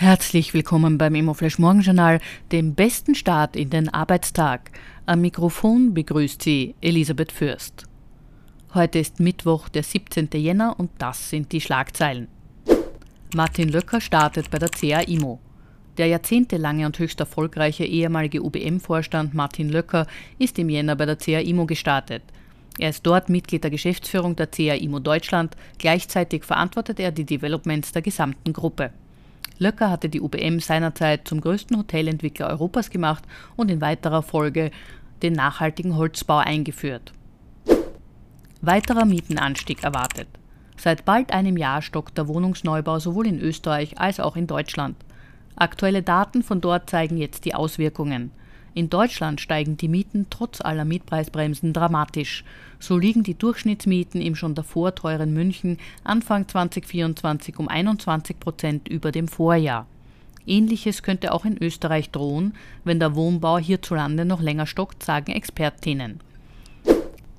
Herzlich willkommen beim Immoflash Morgenjournal, dem besten Start in den Arbeitstag. Am Mikrofon begrüßt Sie Elisabeth Fürst. Heute ist Mittwoch, der 17. Jänner und das sind die Schlagzeilen. Martin Löcker startet bei der CA Immo. Der jahrzehntelange und höchst erfolgreiche ehemalige UBM-Vorstand Martin Löcker ist im Jänner bei der CA Immo gestartet. Er ist dort Mitglied der Geschäftsführung der CA Immo Deutschland, gleichzeitig verantwortet er die Developments der gesamten Gruppe. Löcker hatte die UBM seinerzeit zum größten Hotelentwickler Europas gemacht und in weiterer Folge den nachhaltigen Holzbau eingeführt. Weiterer Mietenanstieg erwartet. Seit bald einem Jahr stockt der Wohnungsneubau sowohl in Österreich als auch in Deutschland. Aktuelle Daten von dort zeigen jetzt die Auswirkungen. In Deutschland steigen die Mieten trotz aller Mietpreisbremsen dramatisch. So liegen die Durchschnittsmieten im schon davor teuren München Anfang 2024 um 21 Prozent über dem Vorjahr. Ähnliches könnte auch in Österreich drohen, wenn der Wohnbau hierzulande noch länger stockt, sagen Expertinnen.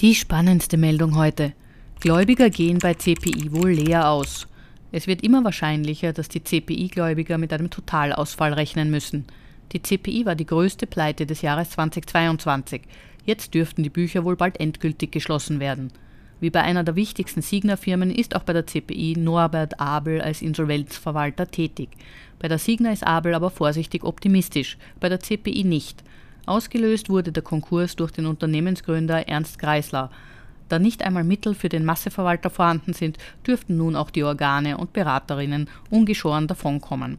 Die spannendste Meldung heute. Gläubiger gehen bei CPI wohl leer aus. Es wird immer wahrscheinlicher, dass die CPI-Gläubiger mit einem Totalausfall rechnen müssen. Die CPI war die größte Pleite des Jahres 2022. Jetzt dürften die Bücher wohl bald endgültig geschlossen werden. Wie bei einer der wichtigsten Signa-Firmen ist auch bei der CPI Norbert Abel als Insolvenzverwalter tätig. Bei der Signa ist Abel aber vorsichtig optimistisch, bei der CPI nicht. Ausgelöst wurde der Konkurs durch den Unternehmensgründer Ernst Greisler. Da nicht einmal Mittel für den Masseverwalter vorhanden sind, dürften nun auch die Organe und Beraterinnen ungeschoren davonkommen.